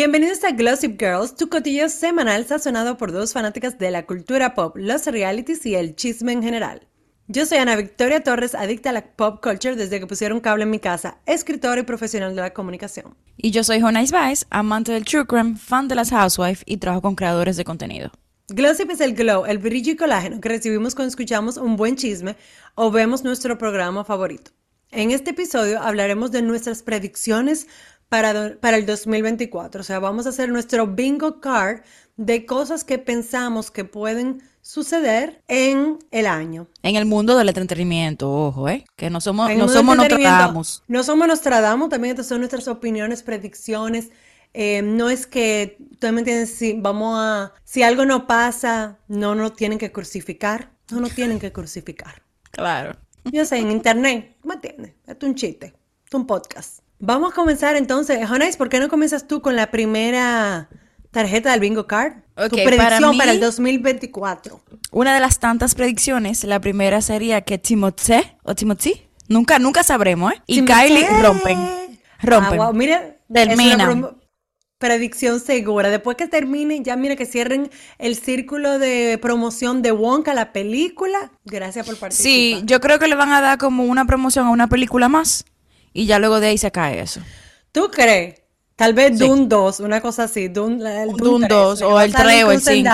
Bienvenidos a Glossip Girls, tu cotillo semanal sazonado por dos fanáticas de la cultura pop, los realities y el chisme en general. Yo soy Ana Victoria Torres, adicta a la pop culture desde que pusieron cable en mi casa, escritora y profesional de la comunicación. Y yo soy Jonais Baez, amante del true crime, fan de las housewives y trabajo con creadores de contenido. Glossip es el glow, el brillo y colágeno que recibimos cuando escuchamos un buen chisme o vemos nuestro programa favorito. En este episodio hablaremos de nuestras predicciones para, para el 2024. O sea, vamos a hacer nuestro bingo card de cosas que pensamos que pueden suceder en el año. En el mundo del entretenimiento, ojo, ¿eh? Que no somos, no somos Nostradamus. No somos Nostradamus, también estas son nuestras opiniones, predicciones. Eh, no es que, tú me entiendes, si vamos a, si algo no pasa, no nos tienen que crucificar. No nos tienen que crucificar. Claro. Yo sé, en internet, ¿me entiendes? Es un chiste, es un podcast. Vamos a comenzar entonces. Jonais, ¿por qué no comienzas tú con la primera tarjeta del bingo card? tu predicción para, el 2024. Una de las tantas predicciones, la primera sería que Timothée o Timothy, nunca, nunca sabremos, ¿eh? Y Kylie rompen. Rompen. Ah, Mire, terminan. Predicción segura. Después que terminen, ya mira que cierren el círculo de promoción de Wonka, la película. Gracias por participar. Sí, yo creo que le van a dar como una promoción a una película más y ya luego de ahí se cae eso. ¿Tú crees? Tal vez Dune 2, una cosa así. Dune, el Dune, 2 o el 3 o el 5.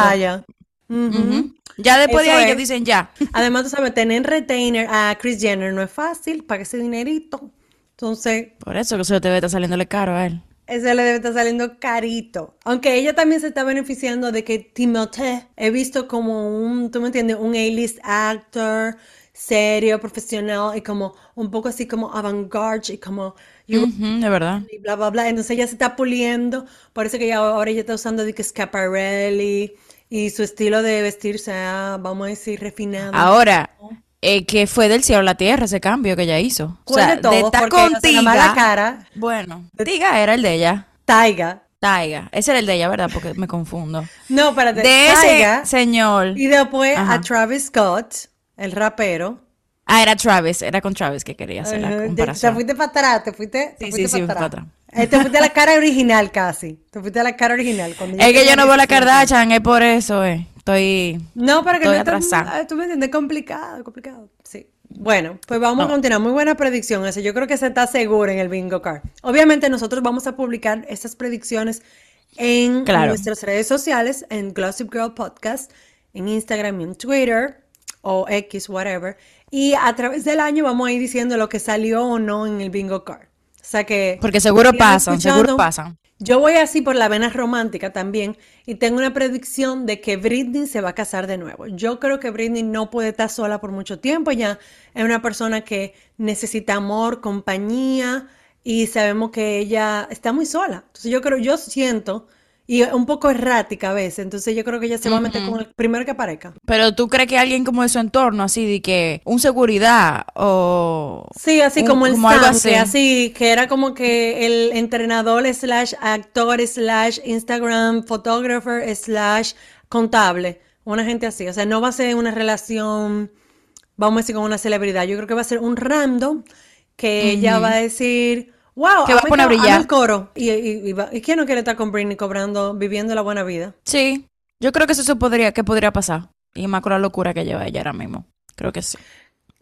Ya después de ahí ellos dicen ya. Además, tú sabes, tener retainer a Chris Jenner no es fácil, para ese dinerito. Entonces... Por eso que eso debe estar saliéndole caro a él. Ese le debe estar saliendo carito. Aunque ella también se está beneficiando de que Timothée he visto como un, tú me entiendes, un A-list actor serio, profesional y como un poco así como avant-garde y como... de verdad. Y bla, bla, bla. Entonces ella se está puliendo. Parece que ahora ella está usando de que Scaparelli y su estilo de vestirse, vamos a decir, refinado. Ahora, eh, que fue del cielo a la tierra ese cambio que ella hizo. O sea, de, todo, de contigo. cara. Bueno, Tiga era el de ella. Taiga. Taiga. Ese era el de ella, ¿verdad? Porque me confundo. No, espérate. De ese señor. Y después a Travis Scott el rapero. Ah, era Travis, era con Travis que quería hacer la comparación. Te fuiste para atrás, te fuiste, sí, sí, sí, para atrás. Eh, te fuiste a la cara original casi. Te fuiste a la cara original. es que yo no veo la Kardashian, es por eso, eh. Estoy. No, para que no atrasada. Ah, tú me entiendes, complicado, complicado. Sí. Bueno, pues vamos a continuar. Muy buena predicción esa. Yo creo que se está seguro en el bingo card. Obviamente nosotros vamos a publicar estas predicciones en nuestras redes sociales, en Glossip Girl Podcast, en Instagram y en Twitter o X, whatever. Y a través del año vamos a ir diciendo lo que salió o no en el bingo card. O sea que... Porque seguro pasan, seguro pasan. Yo voy así por la vena romántica también y tengo una predicción de que Britney se va a casar de nuevo. Yo creo que Britney no puede estar sola por mucho tiempo, ya es una persona que necesita amor, compañía y sabemos que ella está muy sola. Entonces yo creo, yo siento y un poco errática a veces, entonces yo creo que ella se va a meter con el primero que aparezca. Pero tú crees que alguien como de su entorno, así de que un seguridad o... Sí, así como el así. que era como que el entrenador slash actor slash Instagram photographer slash contable, una gente así, o sea, no va a ser una relación, vamos a decir, con una celebridad, yo creo que va a ser un random que ella va a decir Wow, que va a poner a brillar. El coro. ¿Y, y, y, quién no quiere estar con Britney cobrando, viviendo la buena vida? Sí, yo creo que eso podría, que podría pasar. Y más con la locura que lleva ella ahora mismo. Creo que sí.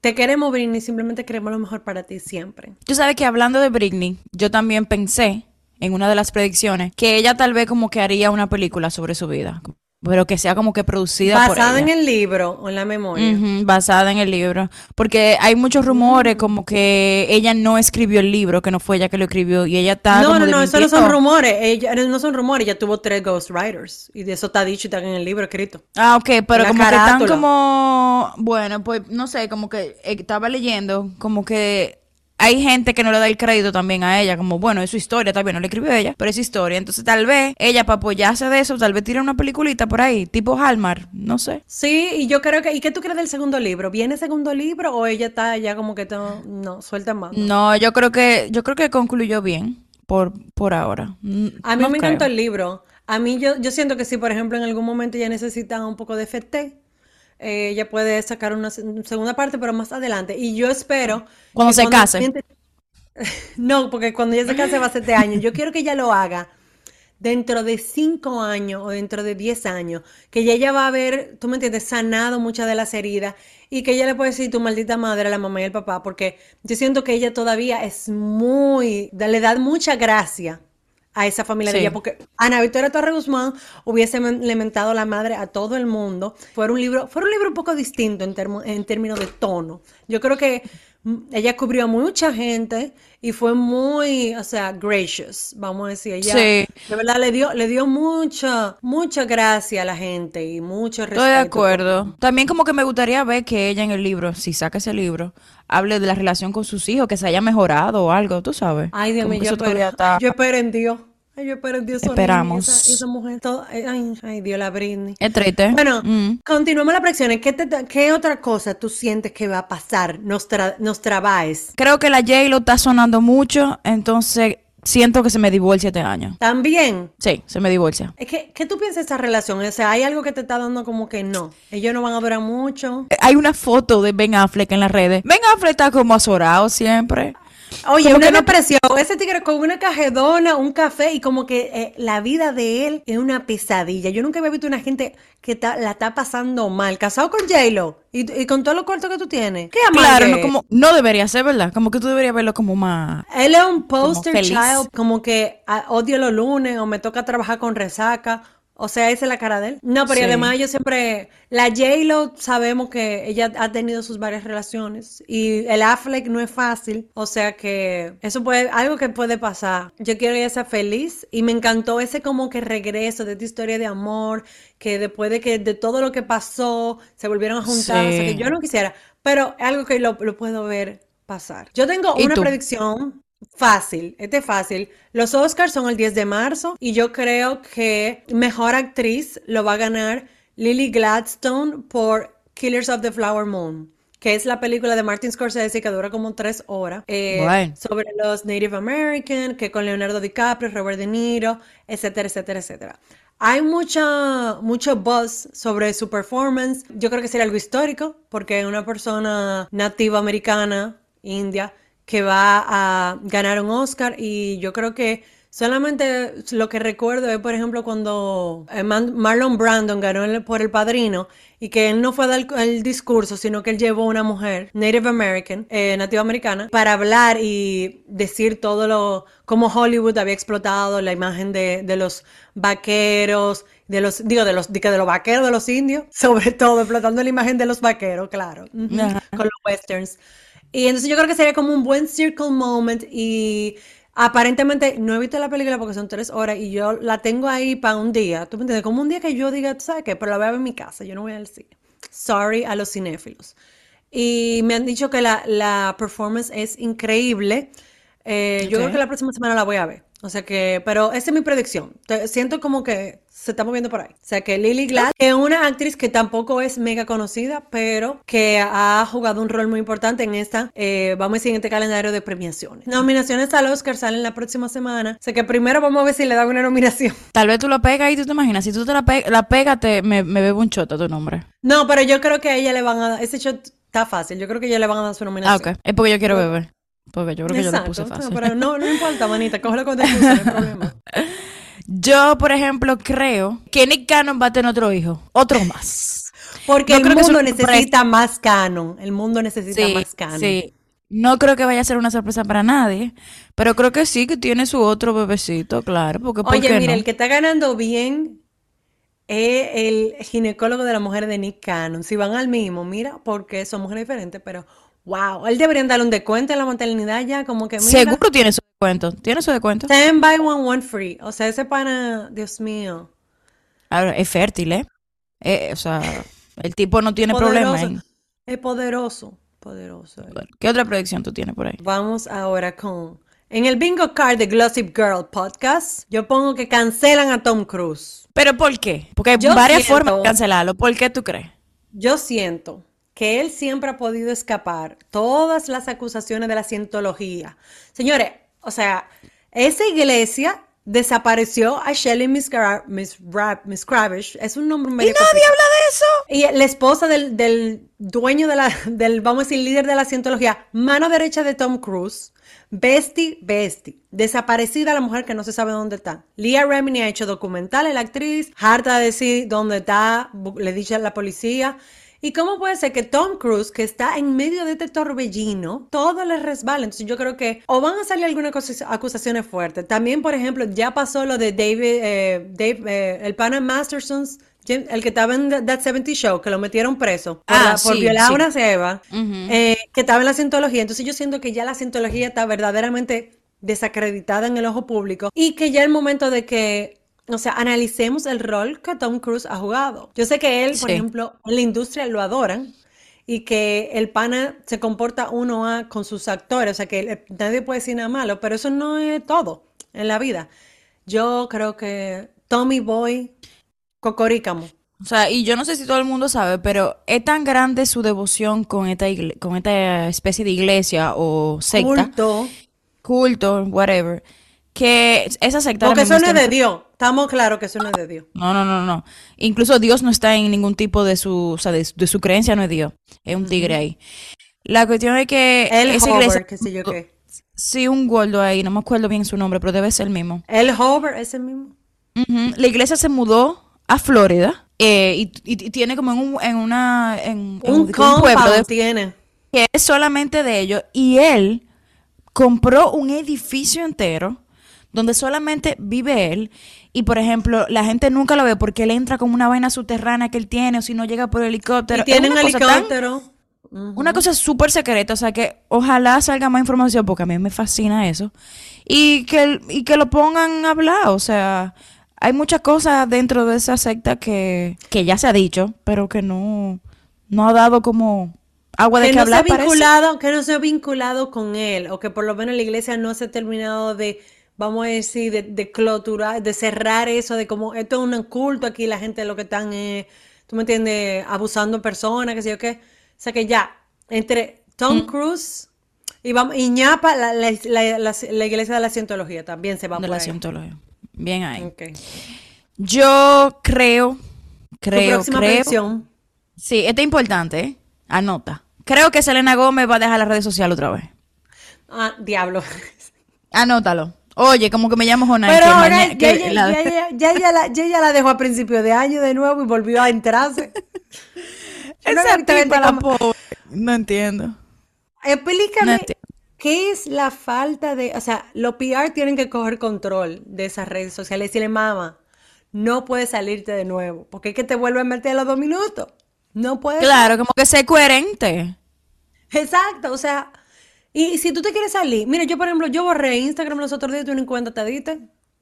Te queremos, Britney, simplemente queremos lo mejor para ti siempre. Tú sabes que hablando de Britney, yo también pensé en una de las predicciones que ella tal vez como que haría una película sobre su vida pero que sea como que producida basada en el libro o en la memoria. Basada en el libro. Porque hay muchos rumores como que ella no escribió el libro que no fue ella que lo escribió y ella está no no no eso no son rumores. Ella no son rumores ella tuvo tres ghostwriters y de eso está dicho y está en el libro escrito. Ah ok pero como que están como bueno pues no sé como que estaba leyendo como que hay gente que no le da el crédito también a ella, como bueno, es su historia, tal vez no le escribió ella, pero es su historia. Entonces, tal vez ella, para apoyarse de eso, tal vez tire una peliculita por ahí, tipo Hallmark, no sé. Sí, y yo creo que. ¿Y qué tú crees del segundo libro? ¿Viene segundo libro o ella está ya como que no, no suelta más? No, yo creo que, yo creo que concluyó bien por, por ahora. A mí me encantó el libro. A mí yo, yo siento que si, por ejemplo, en algún momento ella necesita un poco de FT, eh, ella puede sacar una segunda parte, pero más adelante. Y yo espero... Cuando se case. No, porque cuando ella se case va a ser de años. Yo quiero que ella lo haga dentro de cinco años o dentro de diez años, que ya ella va a haber, tú me entiendes, sanado muchas de las heridas y que ella le puede decir tu maldita madre a la mamá y el papá, porque yo siento que ella todavía es muy, le da mucha gracia a esa familia de ella, porque Ana Victoria Torre Guzmán hubiese lamentado la madre a todo el mundo. Fue un libro, fue un libro un poco distinto en, en términos de tono. Yo creo que ella cubrió a mucha gente y fue muy, o sea, gracious, vamos a decir. Ella, sí. De verdad, le dio, le dio mucha, mucha gracia a la gente y mucho respeto. Estoy de acuerdo. También como que me gustaría ver que ella en el libro, si saca ese libro, hable de la relación con sus hijos, que se haya mejorado o algo, tú sabes. Ay, Dios mío, yo, yo espero en Dios. Ay, yo espero en Dios. Esperamos. Esa, mujer, ay, Dios la brinde. Es triste. Bueno, mm. continuamos la presión. ¿Qué, ¿Qué otra cosa tú sientes que va a pasar? Nos, nos trabaes. Creo que la J lo está sonando mucho, entonces siento que se me divorcia este año. ¿También? Sí, se me divorcia. Es que, ¿qué tú piensas de esa relación? O sea, ¿hay algo que te está dando como que no? Ellos no van a durar mucho. Eh, hay una foto de Ben Affleck en las redes. Ben Affleck está como azorado siempre. Oye, una depresión. Ese tigre con una cajedona, un café y como que eh, la vida de él es una pesadilla. Yo nunca había visto una gente que la está pasando mal. Casado con J-Lo y, con todo lo corto que tú tienes. ¿Qué Claro, no, como, no debería ser, ¿verdad? Como que tú deberías verlo como más. Él es un poster child, como que ah, odio los lunes o me toca trabajar con resaca o sea, esa es la cara de él. No, pero además yo siempre, la J-Lo sabemos que ella ha tenido sus varias relaciones y el Affleck no es fácil, o sea que eso puede, algo que puede pasar. Yo quiero que ella sea feliz y me encantó ese como que regreso de esta historia de amor, que después de que de todo lo que pasó se volvieron a juntar, o sea que yo no quisiera, pero algo que lo, puedo ver pasar. Yo tengo una predicción Fácil, este es fácil. Los Oscars son el 10 de marzo y yo creo que mejor actriz lo va a ganar Lily Gladstone por Killers of the Flower Moon que es la película de Martin Scorsese que dura como tres horas, eh, sobre los Native American, que con Leonardo DiCaprio, Robert De Niro, etcétera, etcétera, etcétera. Hay mucha, mucho buzz sobre su performance. Yo creo que sería algo histórico, porque una persona nativa americana, india, que va a ganar un Oscar y yo creo que solamente lo que recuerdo es, por ejemplo, cuando eh, Marlon Brandon ganó por El Padrino y que él no fue a dar el discurso, sino que él llevó a una mujer, Native American, eh, nativa americana, para hablar y decir todo lo, cómo Hollywood había explotado la imagen de, los vaqueros, de los, digo, de los, de, de los vaqueros de los indios, sobre todo explotando la imagen de los vaqueros, claro, con los westerns. Y entonces yo creo que sería como un buen circle moment y aparentemente no he visto la película porque son tres horas y yo la tengo ahí para un día. ¿Tú me entiendes? Como un día que yo diga, ¿sabes qué? Pero la voy a ver en mi casa, yo no voy al cine. Sorry a los cinéfilos. Y me han dicho que la, performance es increíble. Eh, yo creo que la próxima semana la voy a ver. O sea que, pero esa es mi predicción. siento como que se está moviendo por ahí. O sea que Lily Glad, que es una actriz que tampoco es mega conocida, pero que ha jugado un rol muy importante en esta, eh, vamos a decir, en este calendario de premiaciones. Nominaciones al Oscar salen la próxima semana. O sea que primero vamos a ver si le dan una nominación. Tal vez tú lo pegas y tú te imaginas, si tú te la, la pegas, te, me, me bebo un shot a tu nombre. No, pero yo creo que a ella le van a dar, ese shot está fácil, yo creo que a ella le van a dar su nominación. Ah, ok. Es porque yo quiero beber. Porque yo creo que yo lo puse fácil. No, pero no, no importa, manita, cógelo con no problema. Yo, por ejemplo, creo que Nick Cannon va a tener otro hijo, otro más. Porque el mundo necesita más canon. El mundo necesita más canon. Sí. No creo que vaya a ser una sorpresa para nadie, pero creo que sí que tiene su otro bebecito, claro. Porque, Oye, mira, el que está ganando bien es el ginecólogo de la mujer de Nick Cannon. Si van al mismo, mira, porque son mujeres diferentes, pero Wow, él debería darle un descuento en la maternidad ya, como que Seguro tiene su descuento. ¿Tiene su descuento? Ten buy one, one free. O sea, ese pana, Dios mío. Ahora, es fértil, ¿eh? ¿eh? o sea, el tipo no tiene problema. Es poderoso, poderoso. ¿Qué otra predicción tú tienes por ahí? Vamos ahora con... En el bingo card de Glossip Girl podcast, yo pongo que cancelan a Tom Cruise. ¿Pero por qué? Porque hay varias formas de cancelarlo. ¿Por qué tú crees? Yo siento que él siempre ha podido escapar todas las acusaciones de la cientología. Señores, o sea, esa iglesia desapareció a Shelley Miss, Miss, Miss Es un nombre medio. ¿Y nadie habla de eso? Y la esposa del, del, dueño de la, del, vamos a decir, líder de la cientología, mano derecha de Tom Cruise, Bestie, Bestie. Desaparecida la mujer que no se sabe dónde está. Leah Remini ha hecho documentales, la actriz, harta de decir dónde está, le dice a la policía. ¿Y cómo puede ser que Tom Cruise, que está en medio de este torbellino, todo le resbala? Entonces yo creo que o van a salir algunas acusaciones fuertes. También, por ejemplo, ya pasó lo de David, eh, Dave, eh, el pana Mastersons, el que estaba en That 70 Show, que lo metieron preso por, ah, violar a una ceba, eh, que estaba en la cientología. Entonces yo siento que ya la cientología está verdaderamente desacreditada en el ojo público y que ya el momento de que o sea, analicemos el rol que Tom Cruise ha jugado. Yo sé que él, por ejemplo, en la industria lo adoran y que el pana se comporta uno a con sus actores, o sea, que nadie puede decir nada malo, pero eso no es todo en la vida. Yo creo que Tommy Boy, Cocorícamo. O sea, y yo no sé si todo el mundo sabe, pero es tan grande su devoción con esta, con esta especie de iglesia o secta. Culto. Culto, whatever que esa secta... Porque eso no es de Dios. Estamos claros que eso no es de Dios. No, no, no, no. Incluso Dios no está en ningún tipo de su, o sea, de, su creencia, no es Dios. Es un tigre ahí. La cuestión es que el esa iglesia, qué sé yo qué. Sí, un gordo ahí, no me acuerdo bien su nombre, pero debe ser el mismo. El Hover es el mismo. La iglesia se mudó a Florida eh, y, tiene como en, un, en una... En, un, pueblo tiene. que es solamente de ellos. Y él compró un edificio entero donde solamente vive él y por ejemplo la gente nunca lo ve porque él entra como una vaina subterránea que él tiene o si no llega por helicóptero. Y tiene un helicóptero. Una cosa súper secreta, o sea que ojalá salga más información porque a mí me fascina eso y que, y que lo pongan a hablar, o sea, hay muchas cosas dentro de esa secta que, que ya se ha dicho, pero que no, no ha dado como agua de que, hablar. vinculado, que no se ha vinculado con él o que por lo menos la iglesia no se ha terminado de vamos a decir, de, de cloturar, de cerrar eso, de como esto es un culto aquí, la gente lo que están, es, tú me entiendes, abusando personas, qué sé yo qué. O sea que ya, entre Tom mm. Cruise y, vamos, y ñapa, la, la, la, iglesia de la cientología también se va a De la cientología. Bien ahí. Yo creo, creo, creo. Sí, esto es importante, ¿eh? Anota. Creo que Selena Gómez va a dejar la red social otra vez. Ah, diablo. Anótalo. Oye, como que me llamo Jonay. Pero ahora ya, ya, la, ya, la dejó a principio de año de nuevo y volvió a entrarse. No entiendo. Explícame qué es la falta de... O sea, los PR tienen que coger control de esas redes sociales y decirle, mamá, no puedes salirte de nuevo, porque es que te vuelve a meter a los dos minutos. No puedes. Claro, como que sé coherente. Exacto, o sea, y si tú te quieres salir, mira, yo por ejemplo, yo borré Instagram los otros días, tú ni cuenta te diste.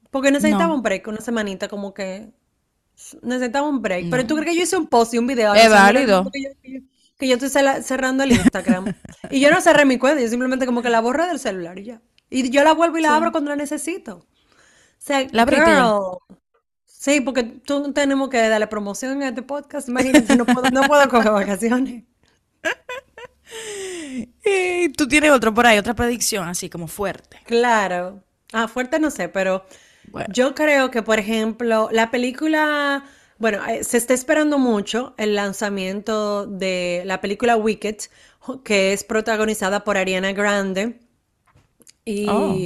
Porque necesitaba un break, una semanita, como que necesitaba un break. Pero tú crees que yo hice un post y un video. Es válido. Que yo, estoy cerrando el Instagram. y yo no cerré mi cuenta, yo simplemente como que la borré del celular y ya. Y yo la vuelvo y la abro cuando la necesito. O sea, la girl, Sí, porque tú tenemos que darle promoción a este podcast. Imagínate, no puedo, no puedo coger vacaciones. Y tú tienes otro por ahí, otra predicción así como fuerte. Claro. Ah, fuerte no sé, pero yo creo que, por ejemplo, la película, bueno, eh, se está esperando mucho el lanzamiento de la película Wicked, que es protagonizada por Ariana Grande. Y... Oh.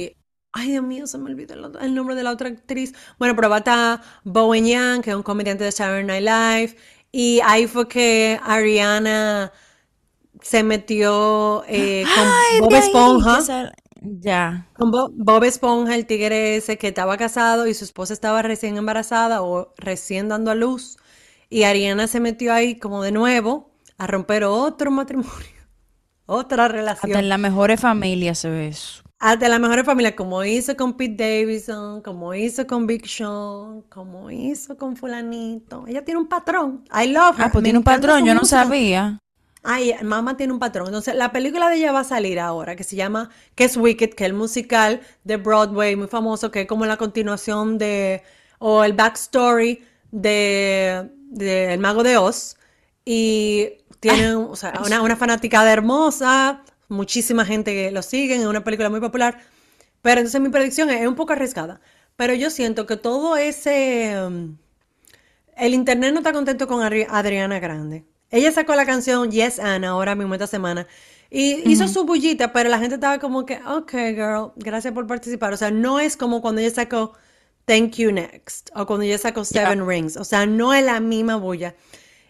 Ay, Dios mío, se me olvidó el, nombre de la otra actriz. Bueno, pero va a estar Bowen Yang, que es un comediante de Saturday Night Live. Y ahí fue que Ariana se metió eh, con Bob Esponja. Ya. Con Bob, Esponja, el tigre ese que estaba casado y su esposa estaba recién embarazada o recién dando a luz. Y Ariana se metió ahí como de nuevo a romper otro matrimonio, otra relación. Hasta en las mejores familias se ve eso. Hasta en las mejores familias, como hizo con Pete Davidson, como hizo con Big Sean, como hizo con fulanito. Ella tiene un patrón. I love her. Ah, pues tiene un patrón, yo no sabía. Ay, mamá tiene un patrón. Entonces, la película de ella va a salir ahora, que se llama, que es Wicked, que es el musical de Broadway, muy famoso, que es como la continuación de, o el backstory de, El Mago de Oz. Y tiene o sea, una, una fanaticada hermosa, muchísima gente que lo sigue, es una película muy popular. Pero entonces mi predicción es, es un poco arriesgada. pero yo siento que todo ese... Um, el internet no está contento con Adriana Grande. Ella sacó la canción Yes Anna ahora mismo esta semana. Y hizo su bullita, pero la gente estaba como que, ok, girl, gracias por participar. O sea, no es como cuando ella sacó Thank You Next o cuando ella sacó Seven Rings. O sea, no es la misma bulla.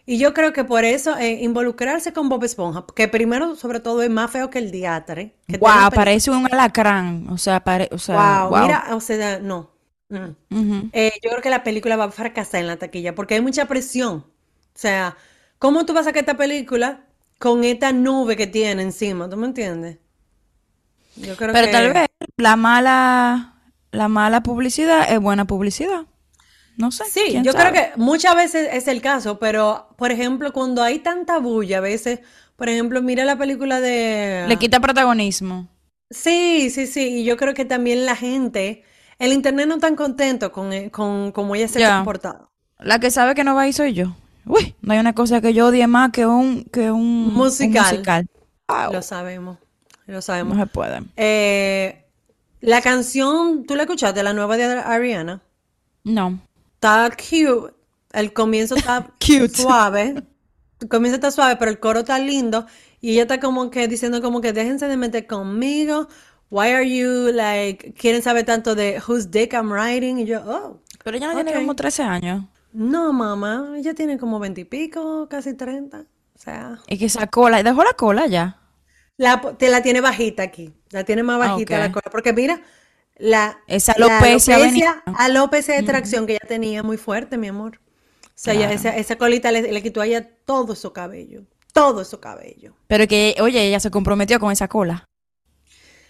Y yo creo que por eso eh, involucrarse con Bob Esponja, que primero, sobre todo, es más feo que el diatre. wow, parece un alacrán. O sea, pare, o sea wow, mira, o sea, no. Mm. Eh, yo creo que la película va a fracasar en la taquilla porque hay mucha presión. O sea, ¿cómo tú vas a sacar esta película con esta nube que tiene encima? ¿Tú me entiendes? Yo creo Pero tal vez la mala, la mala publicidad es buena publicidad. No sé. Sí, yo creo que muchas veces es el caso, pero por ejemplo, cuando hay tanta bulla, a veces, por ejemplo, mira la película de... Le quita protagonismo. Sí, sí, sí, y yo creo que también la gente, el internet no está contento con, eh, con cómo ella se ha comportado. La que sabe que no va ahí soy yo. Uy, no hay una cosa que yo odie más que un, que un musical. Lo sabemos, lo sabemos. No se puede. Eh, la canción, ¿tú la escuchaste, la nueva de Ariana? No está cute. El comienzo está suave. El comienzo está suave, pero el coro está lindo. Y ella está como que diciendo como que déjense de meter conmigo. Why are you like, quieren saber tanto de whose dick I'm riding? Y yo, oh. Pero ella no tiene como 13 años. No, mamá. Ella tiene como 20 y pico, casi 30. O sea. Y que esa cola, dejó la cola ya. La, te la tiene bajita aquí. La tiene más bajita la cola. Porque mira, la, esa alopecia, alopecia, de tracción que ella tenía muy fuerte, mi amor. O sea, esa, colita le, quitó a ella todo su cabello. Todo su cabello. Pero que, oye, ella se comprometió con esa cola.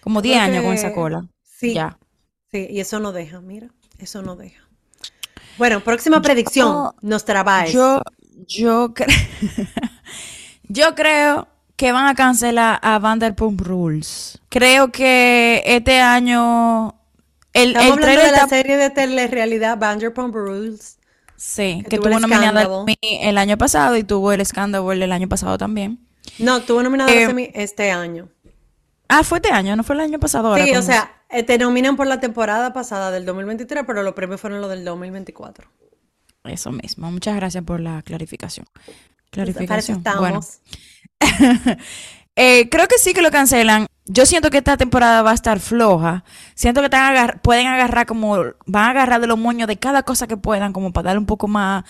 Como 10 años con esa cola. Sí. Ya. Sí, y eso no deja, mira. Eso no deja. Bueno, próxima predicción. Nos trabaja. Yo, yo, yo creo que van a cancelar a Vanderpump Rules. Creo que este año el, Estamos hablando de la serie de telerrealidad Vanderpump Rules. Sí, que, tuvo, nominada el año pasado y tuvo el escándalo el año pasado también. No, tuvo nominada eh, este año. Ah, fue este año, no fue el año pasado. sí, o sea, eh, te nominan por la temporada pasada del 2023, pero los premios fueron los del 2024. Eso mismo. Muchas gracias por la clarificación. Clarificación. Para bueno. Eh, creo que sí que lo cancelan. Yo siento que esta temporada va a estar floja. Siento que pueden agarrar como, van a agarrar de los moños de cada cosa que puedan, como para darle un poco más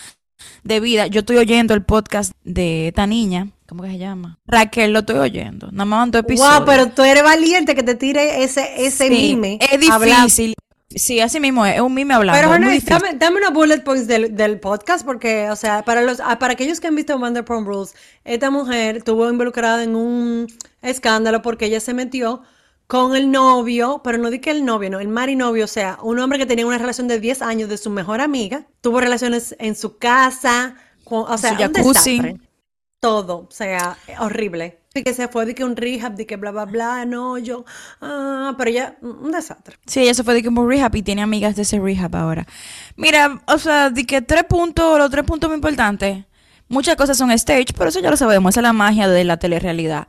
de vida. Yo estoy oyendo el podcast de esta niña. ¿Cómo que se llama? Raquel, lo estoy oyendo. Nada más mandó episodios. Wow, pero tú eres valiente que te tire ese, ese mime. Es difícil. Sí, así mismo es, es un mime hablando. Pero bueno, dame, dame, una bullet points del, del, podcast porque, o sea, para los para aquellos que han visto Vanderpump Rules, esta mujer estuvo involucrada en un escándalo porque ella se metió con el novio, pero no di que el novio, no, el marinovio, o sea, un hombre que tenía una relación de 10 años de su mejor amiga, tuvo relaciones en su casa, o sea, un desastre. Todo, o sea, horrible que se fue de que un rehab, de que bla, bla, bla, no, yo, ah, pero ya, un desastre. Sí, ella se fue de que un rehab y tiene amigas de ese rehab ahora. Mira, o sea, de que tres puntos, los tres puntos muy importantes, muchas cosas son stage, pero eso ya lo sabemos, esa es la magia de la telerrealidad.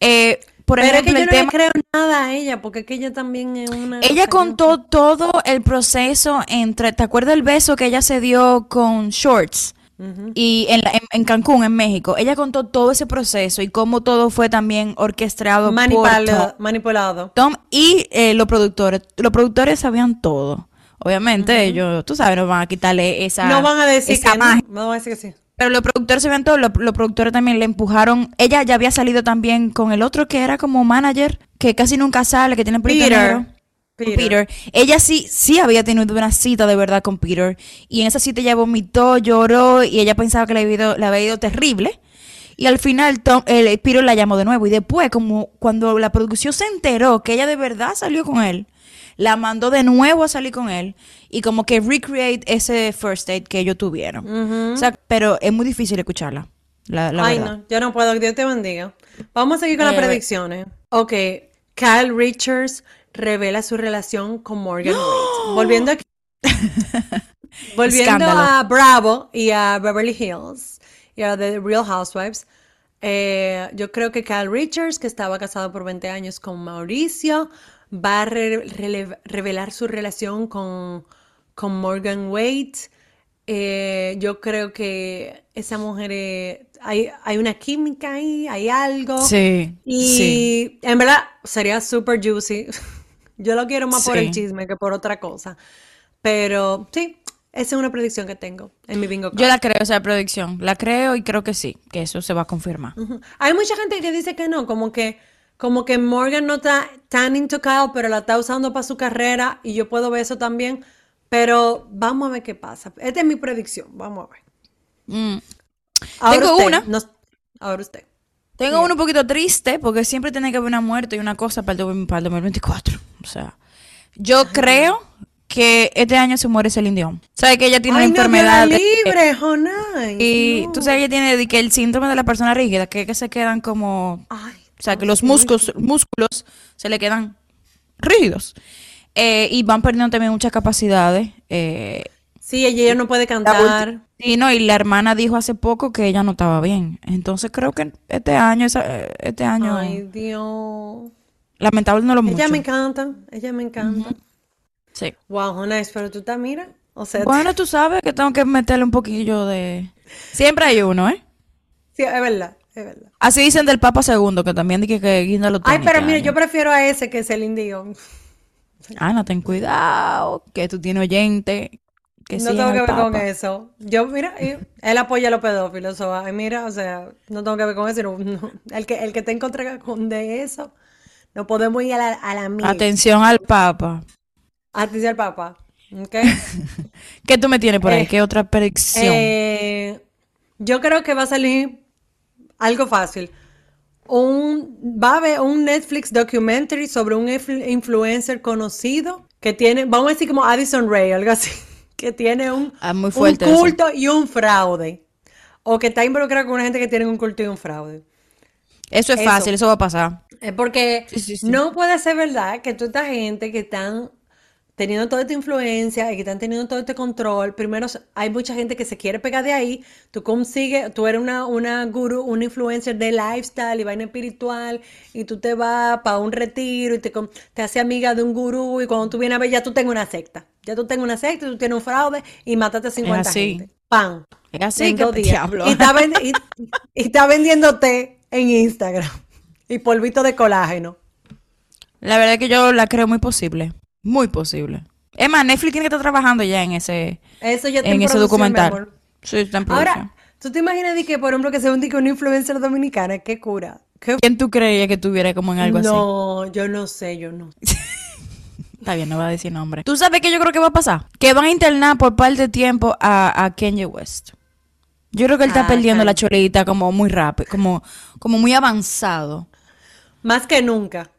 Eh, por pero ejemplo, es que yo no le creo nada a ella, porque es que ella también es una... Ella contó todo el proceso entre, ¿te acuerdas el beso que ella se dio con Shorts? Y en, Cancún, en México, ella contó todo ese proceso y cómo todo fue también orquestado por manipulado. Tom y eh, los productores. Los productores sabían todo. Obviamente, ellos, tú sabes, no van a quitarle esa. No van a decir que no, van a decir que sí. Pero los productores sabían todo, los, productores también le empujaron. Ella ya había salido también con el otro que era como manager, que casi nunca sale, que tiene Peter. Peter. Ella sí, sí había tenido una cita de verdad con Peter. Y en esa cita ella vomitó, lloró y ella pensaba que le había ido, terrible. Y al final Tom, el, Peter la llamó de nuevo. Y después, como cuando la producción se enteró que ella de verdad salió con él, la mandó de nuevo a salir con él. Y como que recreate ese first date que ellos tuvieron. o sea, pero es muy difícil escucharla. Ay, no, yo no puedo. Dios te bendiga. Vamos a seguir con las eh, predicciones. Ok, Kyle Richards revela su relación con Morgan Wade. Volviendo aquí. Volviendo a Bravo y a Beverly Hills y a The Real Housewives. Eh, yo creo que Kyle Richards, que estaba casado por 20 años con Mauricio, va a revelar su relación con, con Morgan Wade. Eh, yo creo que esa mujer, eh, hay, hay, una química ahí, hay algo. Sí. Y en verdad sería super juicy. yo lo quiero más por el chisme que por otra cosa. Pero sí, esa es una predicción que tengo en mi bingo Yo la creo, esa predicción. La creo y creo que sí, que eso se va a confirmar. Hay mucha gente que dice que no, como que como que Morgan no está tan intocado, pero la está usando para su carrera y yo puedo ver eso también. Pero vamos a ver qué pasa. Esta es mi predicción. Vamos a ver. Mm. Tengo una. ahora usted. Tengo uno un poquito triste porque siempre tiene que haber una muerte y una cosa para el, 2024. O sea, yo creo que este año se muere Celine Dion. ¿Sabes que ella tiene una enfermedad? libre, Y tú sabes que ella tiene que el síndrome de la persona rígida, que, que se quedan como... Ay, o sea, que los músculos, músculos se le quedan rígidos. Eh, y van perdiendo también muchas capacidades. Eh, sí, ella, no puede cantar. Sí, no, y la hermana dijo hace poco que ella no estaba bien. Entonces creo que este año, este año... Ay, Dios. Lamentable no lo mucho. Ella me encanta, ella me encanta. Sí. Wow, nice, pero tú te miras. O sea, bueno, tú sabes que tengo que meterle un poquillo de... Siempre hay uno, ¿eh? Sí, es verdad. Así dicen del Papa Segundo, que también dije que Guinda lo tiene. Ay, pero mire, yo prefiero a ese que es el indio. Ana, ten cuidado, que tú tienes oyente. Que no tengo que ver con eso. Yo, mira, él apoya a los pedófilos. O, mira, o sea, no tengo que ver con eso. el, que, el que te encontré con de eso, no podemos ir a la, a la Atención al Papa. Atención al Papa. ¿Qué tú me tienes por ahí? Eh, ¿Qué otra predicción? Eh, yo creo que va a salir algo fácil. Un, va a haber un Netflix documentary sobre un influencer conocido que tiene, vamos a decir como Addison Ray, algo así, que tiene un, ah, un culto y un fraude. O que está involucrado con una gente que tiene un culto y un fraude. Eso es fácil, eso va a pasar. Porque no puede ser verdad que toda esta gente que están teniendo toda esta influencia y que están teniendo todo este control, primero hay mucha gente que se quiere pegar de ahí, tú consigues, tú eres una, una guru, una influencer de lifestyle y vaina espiritual y tú te vas para un retiro y te, te haces amiga de un gurú y cuando tú vienes a ver ya tú tengo una secta, ya tú tengo una secta, tú tienes un fraude y mataste a 50 gente. ¡Pam! Es así que diablo. Y está, y está vendiéndote en Instagram y polvito de colágeno. La verdad es que yo la creo muy posible. Muy posible. Es más, Netflix tiene que estar trabajando ya en ese, Eso ya en ese documental. Sí, está en Ahora, ¿tú te imaginas que, por ejemplo, que sea un una influencer dominicana? ¿Qué cura? ¿Quién tú creías que tuviera como en algo así? No, yo no sé, yo no. Está bien, no va a decir nombre. ¿Tú sabes qué yo creo que va a pasar? Que van a internar por parte de tiempo a, a Kanye West. Yo creo que él está ah, perdiendo la cholita como muy rápido, como, como muy avanzado. Más que nunca.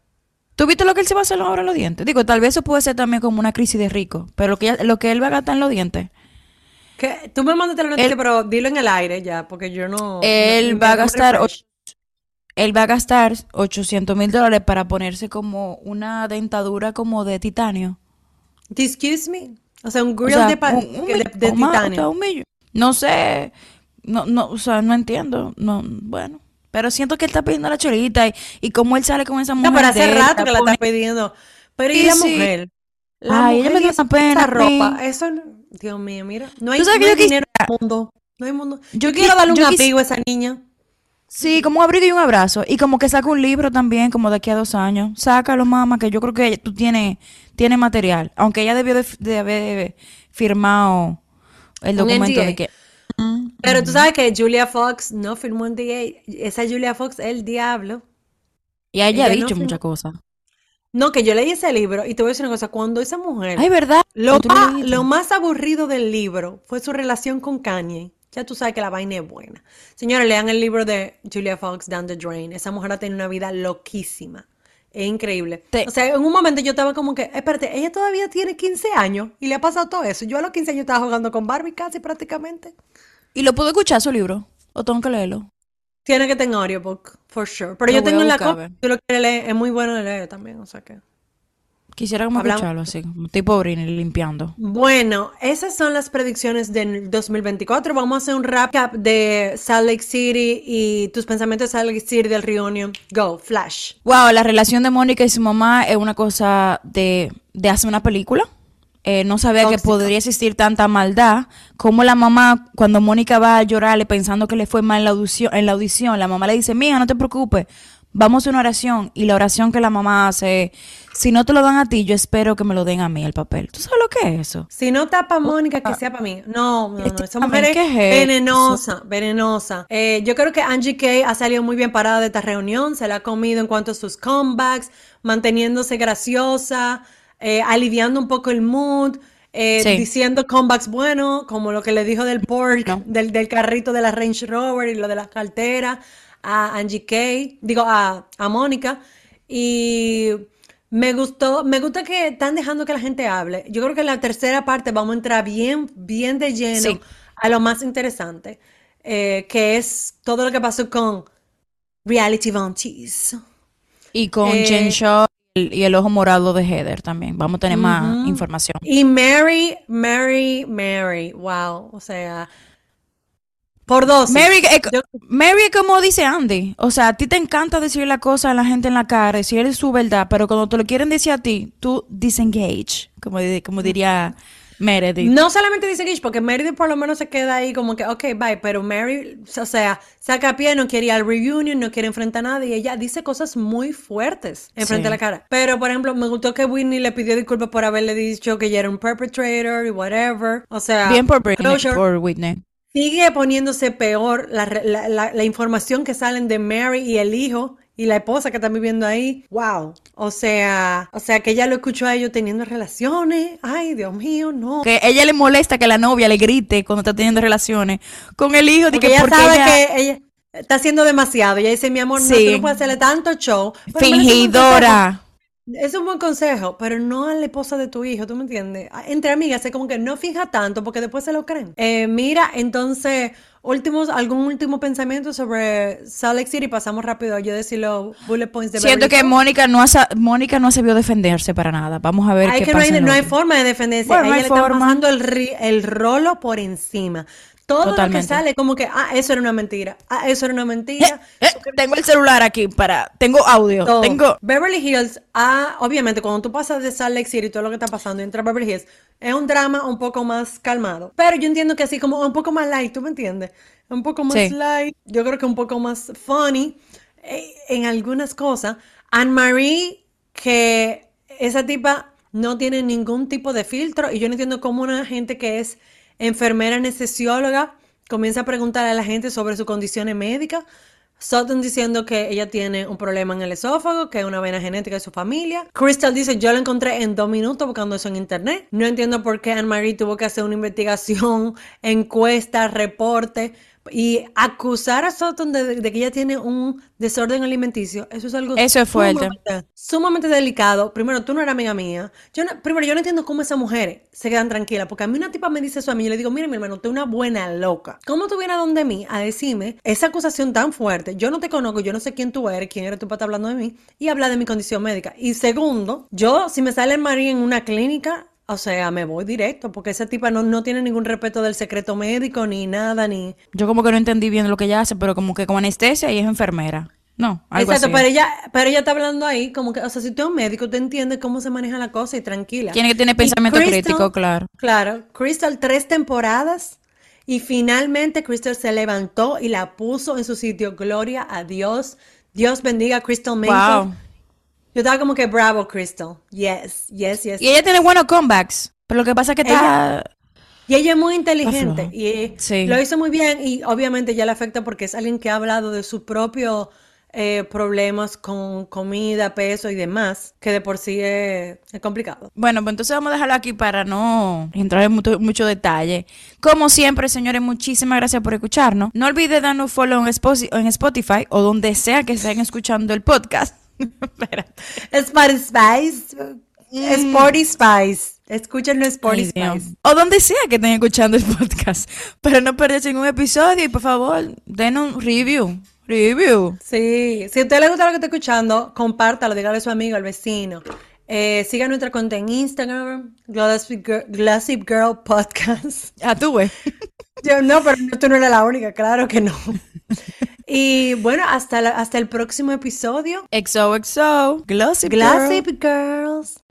¿Tú viste lo que él se va a hacer ahora en los dientes? Digo, tal vez eso puede ser también como una crisis de rico, pero lo que, lo que él va a gastar en los dientes. ¿Qué? Tú me mandaste la noticia, pero dilo en el aire ya, porque yo no... Él va a gastar... Él va a gastar 800 mil dólares para ponerse como una dentadura como de titanio. Excuse me. O sea, un grill de, de, titanio. no sé. No, no, o sea, no entiendo. No, bueno. Pero siento que él está pidiendo la chorita y, y como él sale con esa mujer. No, pero hace rato que la está pidiendo. Pero y, la mujer. La Ay, ella me dio una pena. ropa. Eso, Dios mío, mira. No hay, dinero en el mundo. No hay mundo. Yo, quiero darle un abrigo a esa niña. Sí, como un abrigo y un abrazo. Y como que saca un libro también, como de aquí a dos años. Sácalo, mamá, que yo creo que tú tienes, tiene material. Aunque ella debió de, haber firmado el documento de que pero tú sabes que Julia Fox no firmó un DA. Esa Julia Fox es el diablo. Y ella, ha dicho muchas cosas. No, que yo leí ese libro y te voy a decir una cosa, cuando esa mujer... Ay, ¿verdad? Lo, más, lo más aburrido del libro fue su relación con Kanye. Ya tú sabes que la vaina es buena. Señores, lean el libro de Julia Fox, Down the Drain. Esa mujer ha tenido una vida loquísima. Es increíble. O sea, en un momento yo estaba como que, espérate, ella todavía tiene 15 años y le ha pasado todo eso. Yo a los 15 años estaba jugando con Barbie casi prácticamente. ¿Y lo puedo escuchar su libro? ¿O tengo que leerlo? Tiene que tener audiobook, for sure. Pero yo tengo la copia. Tú lo quieres leer, es muy bueno de leer también, o sea que. Quisiera como escucharlo así, tipo Britney limpiando. Bueno, esas son las predicciones del 2024. Vamos a hacer un recap de Salt Lake City y tus pensamientos de Salt Lake City del reunion. Go, Flash. Wow, la relación de Mónica y su mamá es una cosa de, de hacer una película. Eh, no sabía que podría existir tanta maldad. Como la mamá, cuando Mónica va a llorarle pensando que le fue mal en la audición, en la, audición, la mamá le dice, mija, no te preocupes, vamos a una oración. Y la oración que la mamá hace, si no te lo dan a ti, yo espero que me lo den a mí el papel. ¿Tú sabes lo que es eso? Si no tapa Mónica, que sea para mí. No, no, no. Esa mujer es venenosa, venenosa. Eh, yo creo que Angie Kay ha salido muy bien parada de esta reunión. Se la ha comido en cuanto a sus comebacks, manteniéndose graciosa. Eh, aliviando un poco el mood, eh, diciendo comebacks buenos, como lo que le dijo del Porsche, del, carrito de la Range Rover y lo de las carteras, a Angie Kay, digo, a, a Mónica. Y me gustó, me gusta que están dejando que la gente hable. Yo creo que en la tercera parte vamos a entrar bien, bien de lleno a lo más interesante, eh, que es todo lo que pasó con Reality Vanties. Y con Jen Shaw y el ojo morado de Heather también. Vamos a tener más información. Y Mary, Mary, Mary, wow, o sea, por dos. Mary, eh, Mary, como dice Andy, o sea, a ti te encanta decir la cosa a la gente en la cara, decir su verdad, pero cuando te lo quieren decir a ti, tú disengage, como, como diría Meredith. No solamente Gish, porque Meredith por lo menos se queda ahí como que, ok, bye, pero Mary, o sea, saca pie, no quiere ir al reunion, no quiere enfrentar a nadie, y ella dice cosas muy fuertes enfrente de la cara. Pero, por ejemplo, me gustó que Whitney le pidió disculpas por haberle dicho que ella era un perpetrator y whatever. O sea, bien por, por Whitney. Sigue poniéndose peor la, la, la información que salen de Mary y el hijo y la esposa que está viviendo ahí, wow. O sea, o sea que ella lo escuchó a ellos teniendo relaciones. Ay, Dios mío, no. Que ella le molesta que la novia le grite cuando está teniendo relaciones con el hijo. de que ella sabe que ella está haciendo demasiado. Ella dice, mi amor, no, tú no puedes hacerle tanto show. Fingidora. Es un buen consejo, pero no a la esposa de tu hijo, ¿tú me entiendes? Entre amigas, es como que no fija tanto porque después se lo creen. Eh, mira, entonces, últimos, algún último pensamiento sobre Salt Lake City. Pasamos rápido a yo decir los bullet points de Siento que Mónica no, ha, Mónica no se vio defenderse para nada. Vamos a ver qué que pasa. No hay, no hay forma de defenderse. Bueno, ella le está pasando el, el rolo por encima. Todo lo que sale, como que, ah, eso era una mentira. Ah, eso era una mentira. Eh, eh, tengo el celular aquí para. Tengo audio. Tengo. Beverly Hills, ah, obviamente, cuando tú pasas de Salt Lake City y todo lo que está pasando y entras a Beverly Hills, es un drama un poco más calmado. Pero yo entiendo que así, como un poco más light, ¿tú me entiendes? Un poco más light. Yo creo que un poco más funny eh, en algunas cosas. Anne-Marie, que esa tipa no tiene ningún tipo de filtro y yo no entiendo cómo una gente que es enfermera anestesióloga, comienza a preguntar a la gente sobre sus condiciones médicas. Sutton diciendo que ella tiene un problema en el esófago, que es una vena genética de su familia. Crystal dice, yo lo encontré en dos minutos buscando eso en internet. No entiendo por qué Anne-Marie tuvo que hacer una investigación, encuesta, reporte y acusar a Sutton de, que ella tiene un desorden alimenticio, eso es algo eso es fuerte. Sumamente, delicado. Primero, tú no eres amiga mía. Yo primero, yo no entiendo cómo esas mujeres se quedan tranquilas, porque a mí una tipa me dice eso a mí, yo le digo, mira mi hermano, tú una buena loca. ¿Cómo tú vienes a donde mí a decirme esa acusación tan fuerte? Yo no te conozco, yo no sé quién tú eres, quién eres tú para estar hablando de mí, y habla de mi condición médica. Y segundo, yo, si me sale María en una clínica, o sea, me voy directo, porque esa tipa no, no tiene ningún respeto del secreto médico, ni nada, ni... Yo como que no entendí bien lo que ella hace, pero como que como anestesia y es enfermera. No, algo Exacto, pero ella, pero ella está hablando ahí como que, o sea, si tú eres un médico, te entiendes cómo se maneja la cosa y tranquila. Tiene que tener pensamiento crítico, claro. Claro, Crystal tres temporadas y finalmente Crystal se levantó y la puso en su sitio. Gloria a Dios. Dios bendiga a Crystal Mason. Wow. Yo estaba como que bravo, Crystal. Yes, yes, yes. Y ella tiene buenos comebacks. Pero lo que pasa es que está. Y ella es muy inteligente. Y lo hizo muy bien. Y obviamente ya le afecta porque es alguien que ha hablado de sus propios eh, problemas con comida, peso y demás, que de por sí es, complicado. Bueno, pues entonces vamos a dejarlo aquí para no entrar en mucho, mucho, detalle. Como siempre, señores, muchísimas gracias por escucharnos. No olviden darnos follow en Spotify o donde sea que estén escuchando el podcast. Sporty Spice. Mm. Sporty Spice. Escúchenlo Sporty Spice. O donde sea que estén escuchando el podcast. Pero no perderse ningún episodio y por favor, den un review. Review. Sí. Si a usted le gusta lo que está escuchando, compártalo, dígale a su amigo, al vecino. Eh, sigan nuestra cuenta en Instagram, Gossip Girl, Podcast. Ah, tú, güey. Yo no, pero tú no eres la única, claro que no. Y bueno, hasta, hasta el próximo episodio. XOXO. Glossy Girl. Girls.